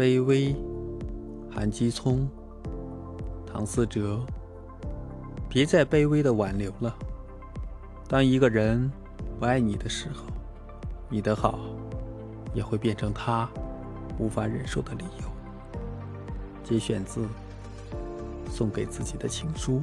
卑微，韩基聪，唐思哲。别再卑微的挽留了。当一个人不爱你的时候，你的好也会变成他无法忍受的理由。节选自《送给自己的情书》。